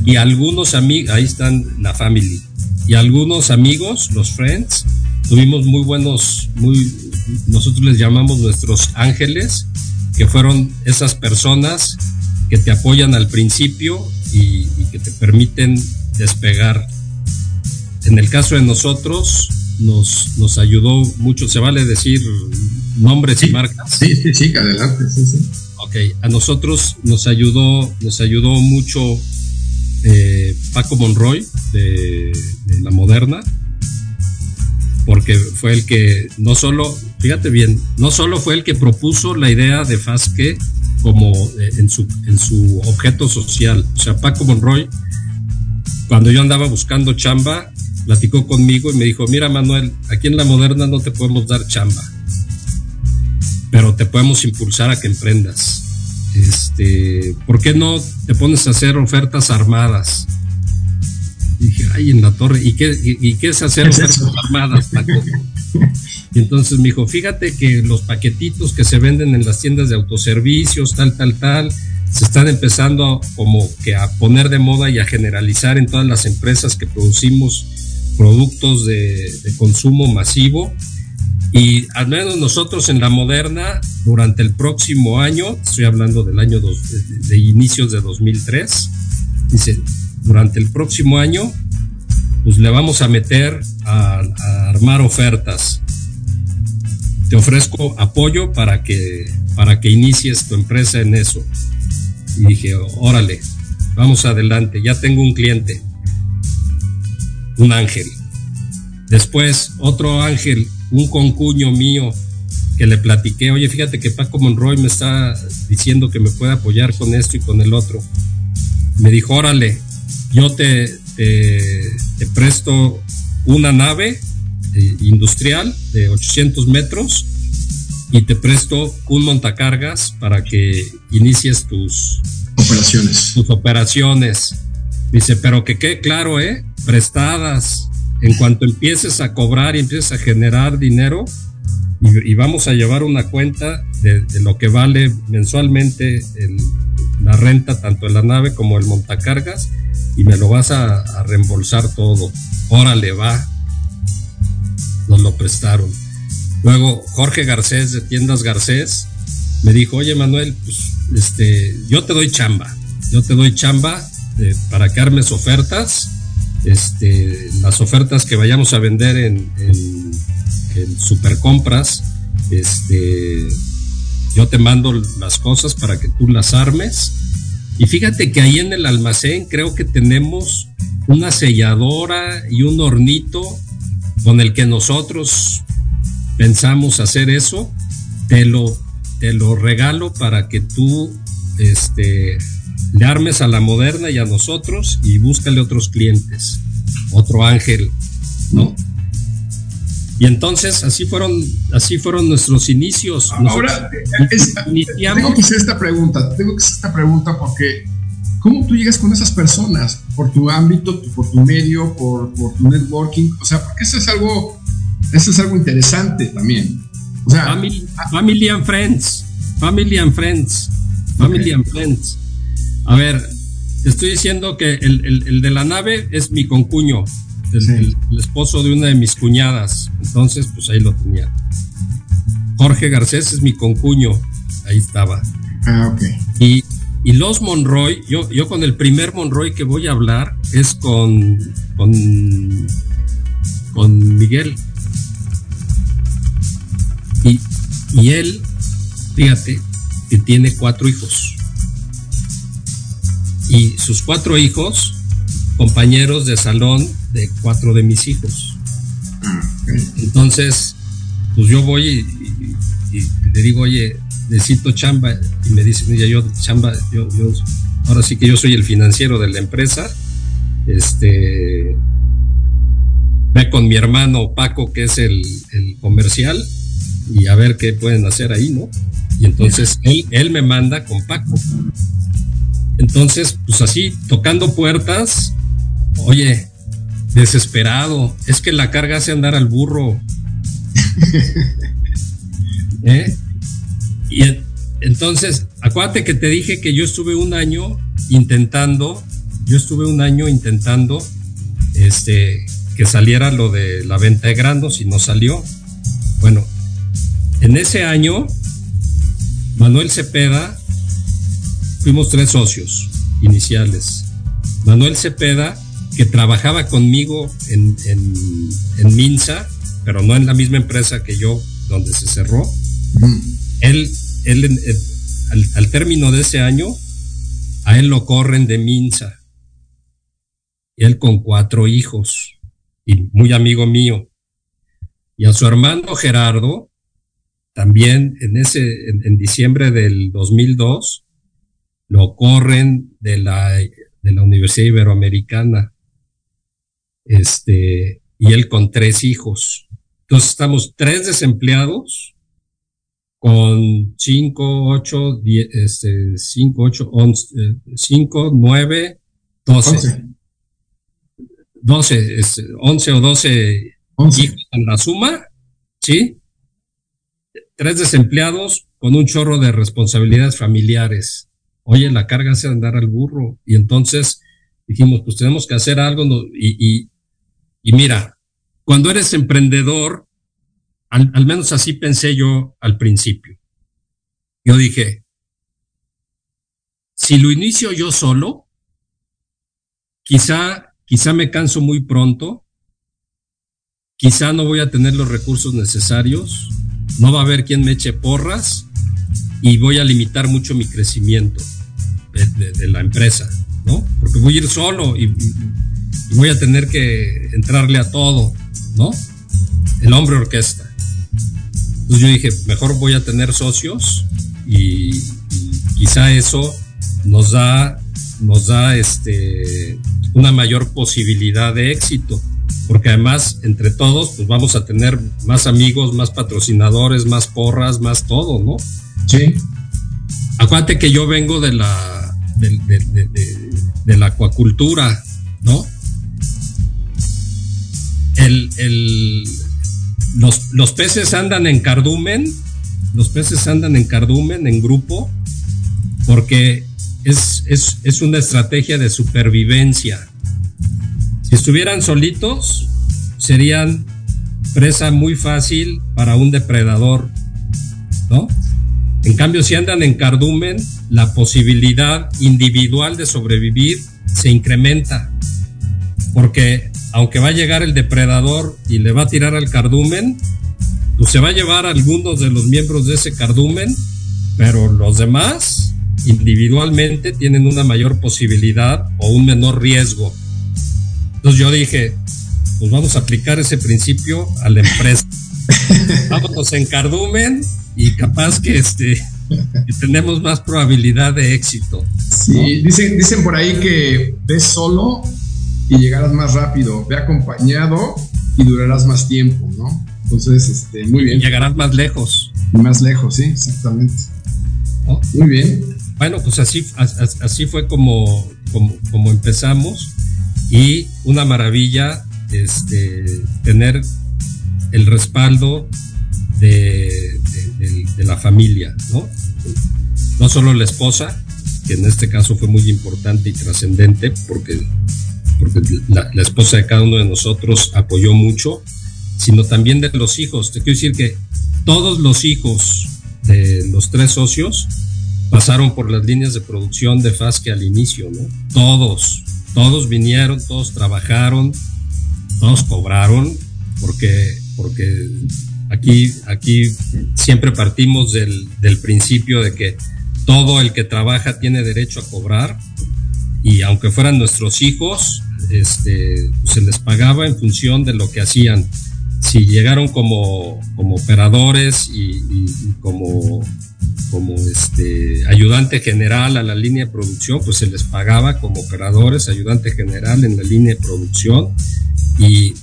y algunos amigos, ahí están la family, y algunos amigos, los friends, tuvimos muy buenos, muy, nosotros les llamamos nuestros ángeles, que fueron esas personas que te apoyan al principio y, que te permiten despegar. En el caso de nosotros, nos, nos ayudó mucho, se vale decir nombres y marcas. Sí, sí, sí, adelante, sí, sí. Ok, a nosotros nos ayudó, nos ayudó mucho eh, Paco Monroy de, de La Moderna, porque fue el que no solo, fíjate bien, no solo fue el que propuso la idea de Fasque como eh, en su, en su objeto social. O sea, Paco Monroy, cuando yo andaba buscando chamba, platicó conmigo y me dijo, mira Manuel, aquí en la moderna no te podemos dar chamba, pero te podemos impulsar a que emprendas. Este, ¿por qué no te pones a hacer ofertas armadas? dije, ay, en la torre, ¿y qué, y, qué es hacer ofertas armadas, Y (laughs) entonces me dijo, fíjate que los paquetitos que se venden en las tiendas de autoservicios, tal, tal, tal, se están empezando como que a poner de moda y a generalizar en todas las empresas que producimos productos de, consumo masivo. Y al menos nosotros en la moderna, durante el próximo año, estoy hablando del año de, de inicios de 2003, dice, durante el próximo año, pues le vamos a meter a, armar ofertas. Te ofrezco apoyo para que, para que inicies tu empresa en eso. Y dije, órale, vamos adelante, ya tengo un cliente, un ángel. Después, otro ángel, un concuño mío que le platiqué, oye, fíjate que Paco Monroy me está diciendo que me puede apoyar con esto y con el otro. Me dijo, órale, yo te, te presto una nave eh, industrial de 800 metros y te presto un montacargas para que inicies tus operaciones. Tus operaciones. Dice, pero que quede claro, ¿eh? Prestadas. En cuanto empieces a cobrar y empieces a generar dinero, y, vamos a llevar una cuenta de, lo que vale mensualmente la renta, tanto de la nave como el montacargas, y me lo vas a, reembolsar todo. Órale, va. Nos lo prestaron. Luego Jorge Garcés de Tiendas Garcés me dijo, oye Manuel, pues este, yo te doy chamba, yo te doy chamba para que armes ofertas, este, las ofertas que vayamos a vender en, en, en supercompras, este, yo te mando las cosas para que tú las armes. Y fíjate que ahí en el almacén creo que tenemos una selladora y un hornito con el que nosotros pensamos hacer eso, te lo, te lo regalo para que tú este, le armes a la moderna y a nosotros y búscale otros clientes, otro ángel, ¿no? Y entonces así fueron, así fueron nuestros inicios. Ahora, tengo que hacer esta pregunta, tengo que hacer esta pregunta porque ¿cómo tú llegas con esas personas? Por tu ámbito, por tu medio, por, por tu networking, o sea, porque eso es algo eso es algo interesante también. O sea, family, and friends. Family and friends. Family and friends. A ver, te estoy diciendo que el, de la nave es mi concuño, el, esposo de una de mis cuñadas. Entonces, pues ahí lo tenía. Jorge Garcés es mi concuño. Ahí estaba. Ah, ok. Y, y los Monroy, yo, yo con el primer Monroy que voy a hablar es con, con, con Miguel. Y, él, fíjate, que tiene cuatro hijos. Y sus cuatro hijos, compañeros de salón de cuatro de mis hijos. Entonces, pues yo voy y, le digo, oye, necesito chamba. Y me dice, mira, yo chamba, yo, yo, ahora sí que yo soy el financiero de la empresa. Este, ve con mi hermano Paco, que es el, el comercial, y a ver qué pueden hacer ahí, ¿no? Y entonces él, él me manda con Paco. Entonces, pues así, tocando puertas, oye, desesperado, es que la carga hace andar al burro. (laughs) ¿Eh? Y entonces, acuérdate que te dije que yo estuve un año intentando, yo estuve un año intentando este, que saliera lo de la venta de granos y no salió. Bueno, en ese año, Manuel Cepeda, fuimos tres socios iniciales. Manuel Cepeda, que trabajaba conmigo en, en, Minsa, pero no en la misma empresa que yo, donde se cerró. Él, él, al, al, término de ese año, a él lo corren de Minsa. Y él con cuatro hijos, y muy amigo mío. Y a su hermano Gerardo, también en ese, en, diciembre del 2002, lo corren de la, de la Universidad Iberoamericana. Este, y él con tres hijos. Entonces estamos tres desempleados con cinco, ocho, diez, este, cinco, ocho, once, eh, cinco, nueve, doce. Doce, este, once o doce hijos en la suma, ¿sí? tres desempleados con un chorro de responsabilidades familiares. Oye, la carga hace andar al burro. Y entonces dijimos, pues tenemos que hacer algo. Y, mira, cuando eres emprendedor, al, al menos así pensé yo al principio. Yo dije, si lo inicio yo solo, quizá, quizá me canso muy pronto, quizá no voy a tener los recursos necesarios, no va a haber quien me eche porras y voy a limitar mucho mi crecimiento de, la empresa, ¿no? Porque voy a ir solo y, voy a tener que entrarle a todo, ¿no? El hombre orquesta. Entonces yo dije, mejor voy a tener socios y, quizá eso nos da, nos da este, una mayor posibilidad de éxito, porque además entre todos pues vamos a tener más amigos, más patrocinadores, más porras, más todo, ¿no? Sí. Acuérdate que yo vengo de la de, la acuacultura, ¿no? El, el, los, los peces andan en cardumen, los peces andan en cardumen, en grupo, porque es, es, es una estrategia de supervivencia. Si estuvieran solitos, serían presa muy fácil para un depredador, ¿no? En cambio, si andan en cardumen, la posibilidad individual de sobrevivir se incrementa, porque aunque va a llegar el depredador y le va a tirar al cardumen, pues se va a llevar a algunos de los miembros de ese cardumen, pero los demás individualmente tienen una mayor posibilidad o un menor riesgo. Entonces yo dije, pues vamos a aplicar ese principio a la empresa. (laughs) Vámonos en cardumen y capaz que este tenemos más probabilidad de éxito. Sí, dicen, dicen por ahí que ves solo y llegarás más rápido, ve acompañado y durarás más tiempo, ¿no? Entonces, este, muy bien. llegarás más lejos. Más lejos, sí, exactamente. Muy bien. Bueno, pues así, así fue como, como, empezamos y una maravilla este, tener el respaldo de, la familia, ¿no? No solo la esposa, que en este caso fue muy importante y trascendente porque, porque la, esposa de cada uno de nosotros apoyó mucho, sino también de los hijos. Te quiero decir que todos los hijos de los tres socios pasaron por las líneas de producción de Fasque al inicio, ¿no? Todos, todos vinieron, todos trabajaron, todos cobraron, porque, porque aquí, aquí siempre partimos del, del principio de que todo el que trabaja tiene derecho a cobrar y aunque fueran nuestros hijos, este, pues se les pagaba en función de lo que hacían. Si llegaron como, como operadores y, y como como este ayudante general a la línea de producción, pues se les pagaba como operadores, ayudante general en la línea de producción y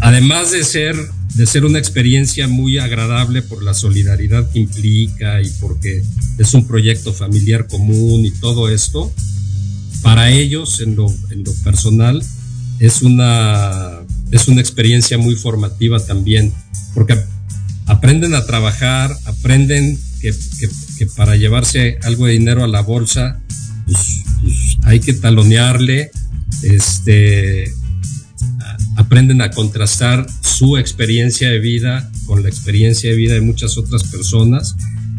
además de ser de ser una experiencia muy agradable por la solidaridad que implica y porque es un proyecto familiar común y todo esto, para ellos en lo, en lo personal es una, es una experiencia muy formativa también, porque aprenden a trabajar, aprenden que, para llevarse algo de dinero a la bolsa, pues, pues, hay que talonearle, este, aprenden a contrastar su experiencia de vida con la experiencia de vida de muchas otras personas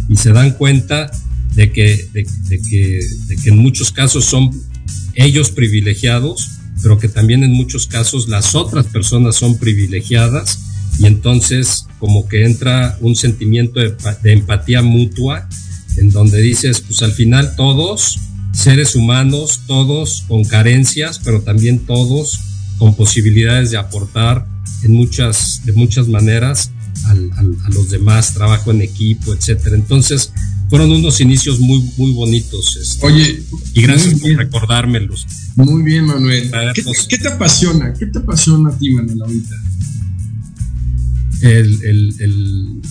y se dan cuenta de que, de, que, de que en muchos casos son ellos privilegiados, pero que también en muchos casos las otras personas son privilegiadas. Y entonces como que entra un sentimiento de, empatía mutua en donde dices, pues al final todos, seres humanos, todos con carencias, pero también todos con posibilidades de aportar en muchas, de muchas maneras a los demás, trabajo en equipo, etcétera. Entonces, fueron unos inicios muy, muy bonitos. Este, Oye, y gracias por recordármelos. Muy bien, Manuel. ¿Qué, ¿Qué, te apasiona? ¿Qué te apasiona a ti, Manuel, ahorita? el,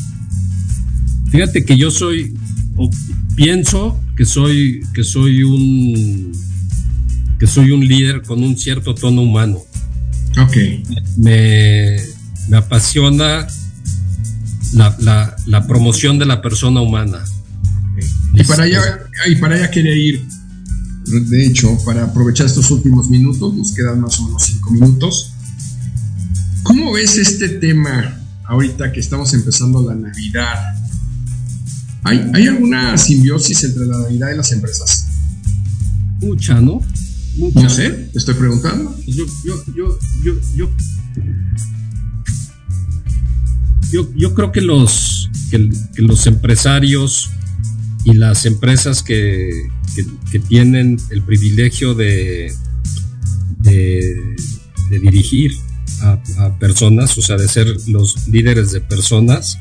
fíjate que yo soy, o pienso que soy, que soy un, que soy un líder con un cierto tono humano. Ok. Me, me apasiona la, la, promoción de la persona humana. Y para allá, y para allá quería ir. De hecho, para aprovechar estos últimos minutos, nos quedan más o menos cinco minutos. ¿Cómo ves este tema ahorita que estamos empezando la Navidad, ¿hay, ¿hay alguna simbiosis entre la Navidad y las empresas? Mucha, ¿no? No sé, te estoy preguntando. Yo, yo, yo, yo, yo, yo, yo creo que los, que, los empresarios y las empresas que, que, tienen el privilegio de, de, de dirigir a, personas, o sea, de ser los líderes de personas,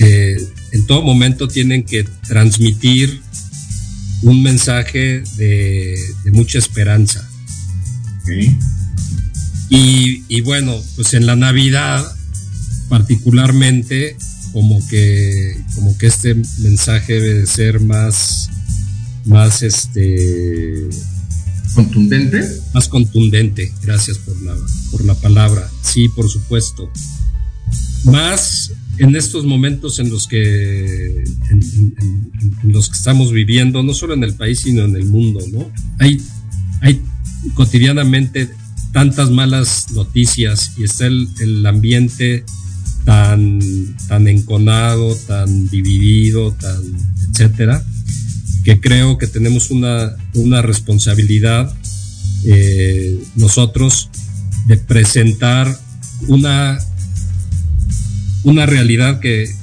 eh, en todo momento tienen que transmitir un mensaje de, mucha esperanza. Y, bueno, pues en la Navidad, particularmente, como que, como que este mensaje debe ser más, más este contundente. Más contundente, gracias por la, por la palabra. Sí, por supuesto. Más en estos momentos en los que en, los que estamos viviendo, no solo en el país, sino en el mundo, ¿no? Hay, hay cotidianamente tantas malas noticias y está el, ambiente tan, tan enconado, tan dividido, tan etcétera, que creo que tenemos una, una responsabilidad eh, nosotros de presentar una, una realidad que,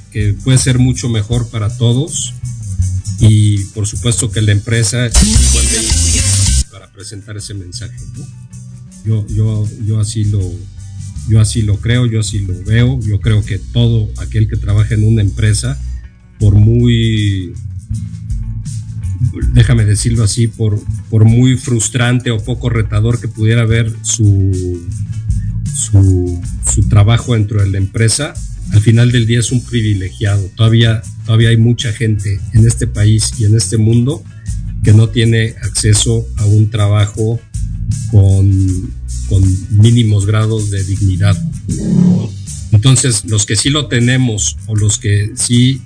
puede ser mucho mejor para todos y por supuesto que la empresa es para presentar ese mensaje. Yo, yo, yo así lo, yo así lo creo, yo así lo veo, yo creo que todo aquel que trabaja en una empresa, por muy déjame decirlo así, por, por muy frustrante o poco retador que pudiera ver su, su, trabajo dentro de la empresa, al final del día es un privilegiado. Todavía, todavía hay mucha gente en este país y en este mundo que no tiene acceso a un trabajo con, mínimos grados de dignidad. Entonces, los que sí lo tenemos o los que sí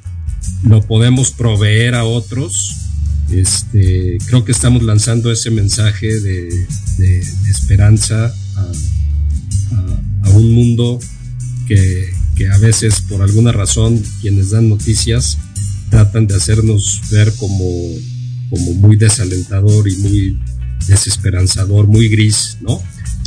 lo podemos proveer a otros, este, creo que estamos lanzando ese mensaje de, esperanza a, un mundo que, a veces por alguna razón quienes dan noticias tratan de hacernos ver como, como muy desalentador y muy desesperanzador, muy gris, ¿no?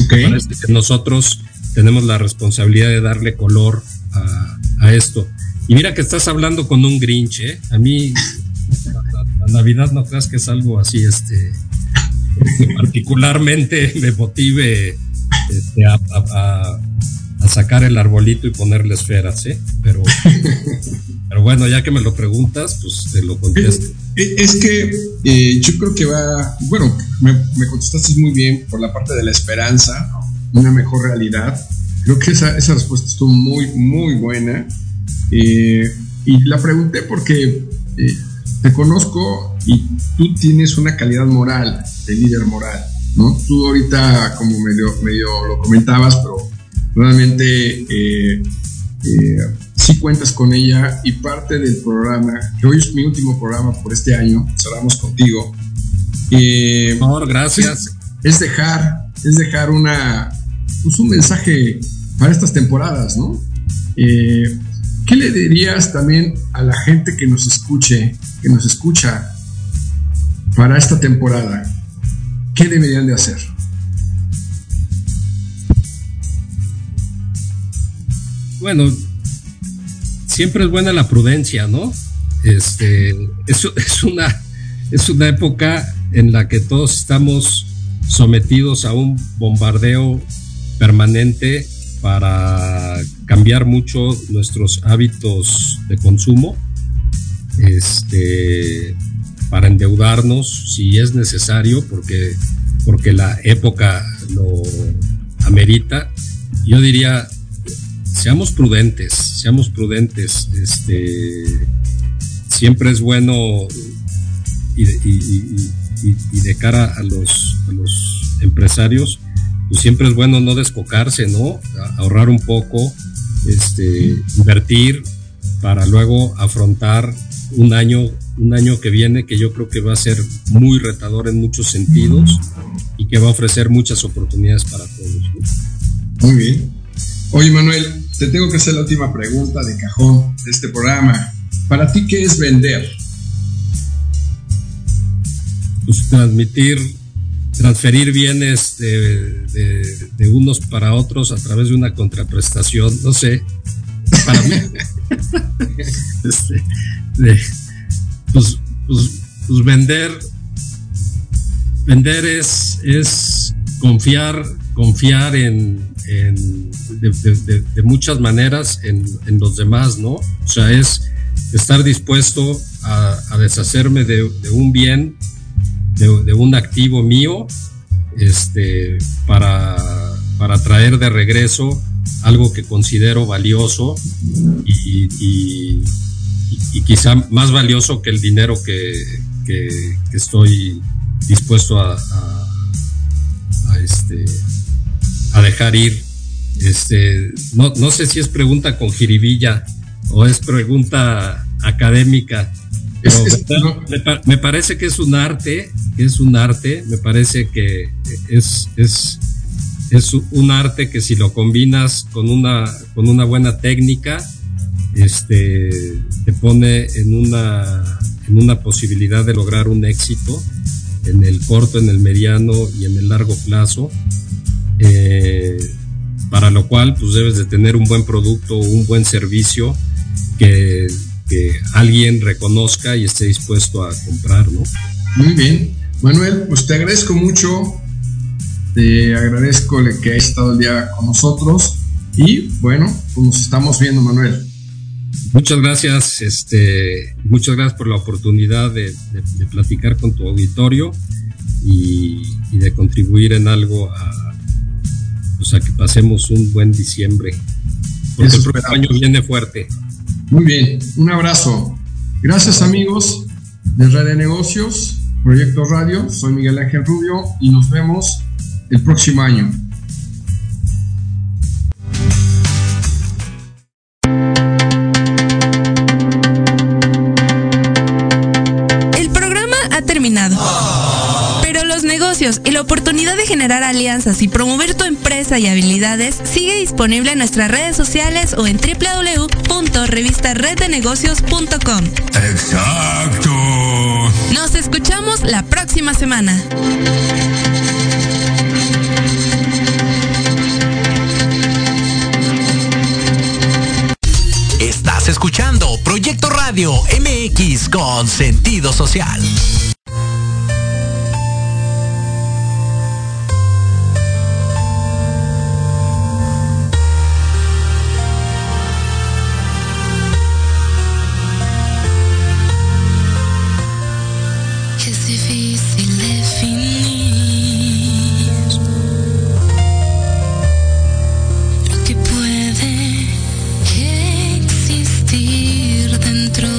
Parece que nosotros tenemos la responsabilidad de darle color a, a, esto. Y mira que estás hablando con un Grinch, ¿eh? A mí la, Navidad no creas que es algo así, este, que particularmente me motive este, a, sacar el arbolito y ponerle esferas, ¿eh? Pero, (laughs) pero bueno, ya que me lo preguntas, pues te lo contesto. Es, que eh, yo creo que va, bueno, me, contestaste muy bien por la parte de la esperanza, una mejor realidad. Creo que esa, esa respuesta estuvo muy, muy buena. Eh, y la pregunté porque eh, te conozco y tú tienes una calidad moral, de líder moral, ¿no? Tú ahorita, como medio, medio lo comentabas, pero realmente eh, eh, sí cuentas con ella y parte del programa, que hoy es mi último programa por este año, cerramos contigo. Eh, por favor, gracias. Es, dejar, es dejar una, pues un mensaje para estas temporadas, ¿no? Eh, ¿Qué le dirías también a la gente que nos escuche, que nos escucha para esta temporada? ¿Qué deberían de hacer? Bueno, siempre es buena la prudencia, ¿no? Este, es, es, una, es una época en la que todos estamos sometidos a un bombardeo permanente para cambiar mucho nuestros hábitos de consumo, este, para endeudarnos si es necesario, porque, porque la época lo amerita. Yo diría, seamos prudentes, seamos prudentes. Este, siempre es bueno y, de cara a los, a los empresarios, pues siempre es bueno no descocarse, ¿no? Ahorrar un poco, este, invertir para luego afrontar un año, un año que viene que yo creo que va a ser muy retador en muchos sentidos y que va a ofrecer muchas oportunidades para todos. Muy bien. Oye, Manuel, te tengo que hacer la última pregunta de cajón de este programa. ¿Para ti qué es vender? Pues transmitir transferir bienes de, unos para otros a través de una contraprestación, no sé, para mí. (laughs) Este, pues, pues, pues, vender, vender es, es confiar, confiar en, de, muchas maneras en, los demás, ¿no? O sea, es estar dispuesto a, deshacerme de, un bien de, un activo mío este, para, para traer de regreso algo que considero valioso y, y, quizá más valioso que el dinero que, estoy dispuesto a, a, este, a dejar ir. Este, no, no sé si es pregunta con jiribilla o es pregunta académica. (laughs) me, parece que es un arte, es un arte, me parece que es, es, es un arte que si lo combinas con una, con una buena técnica, este, te pone en una, en una posibilidad de lograr un éxito en el corto, en el mediano y en el largo plazo. Eh, para lo cual pues debes de tener un buen producto, un buen servicio que, alguien reconozca y esté dispuesto a comprar, ¿no? Muy bien. Manuel, pues te agradezco mucho, te agradezco que hayas estado el día con nosotros y bueno, pues nos estamos viendo, Manuel. Muchas gracias, este, muchas gracias por la oportunidad de, platicar con tu auditorio y, de contribuir en algo a, que pasemos un buen diciembre, porque el próximo año viene fuerte. Muy bien, un abrazo. Gracias amigos de Red de Negocios, Proyecto Radio. Soy Miguel Ángel Rubio y nos vemos el próximo año. Generar alianzas y promover tu empresa y habilidades sigue disponible en nuestras redes sociales o en www.revistareddenegocios.com. Exacto. Nos escuchamos la próxima semana. Estás escuchando Proyecto Radio MX con sentido social. encuentro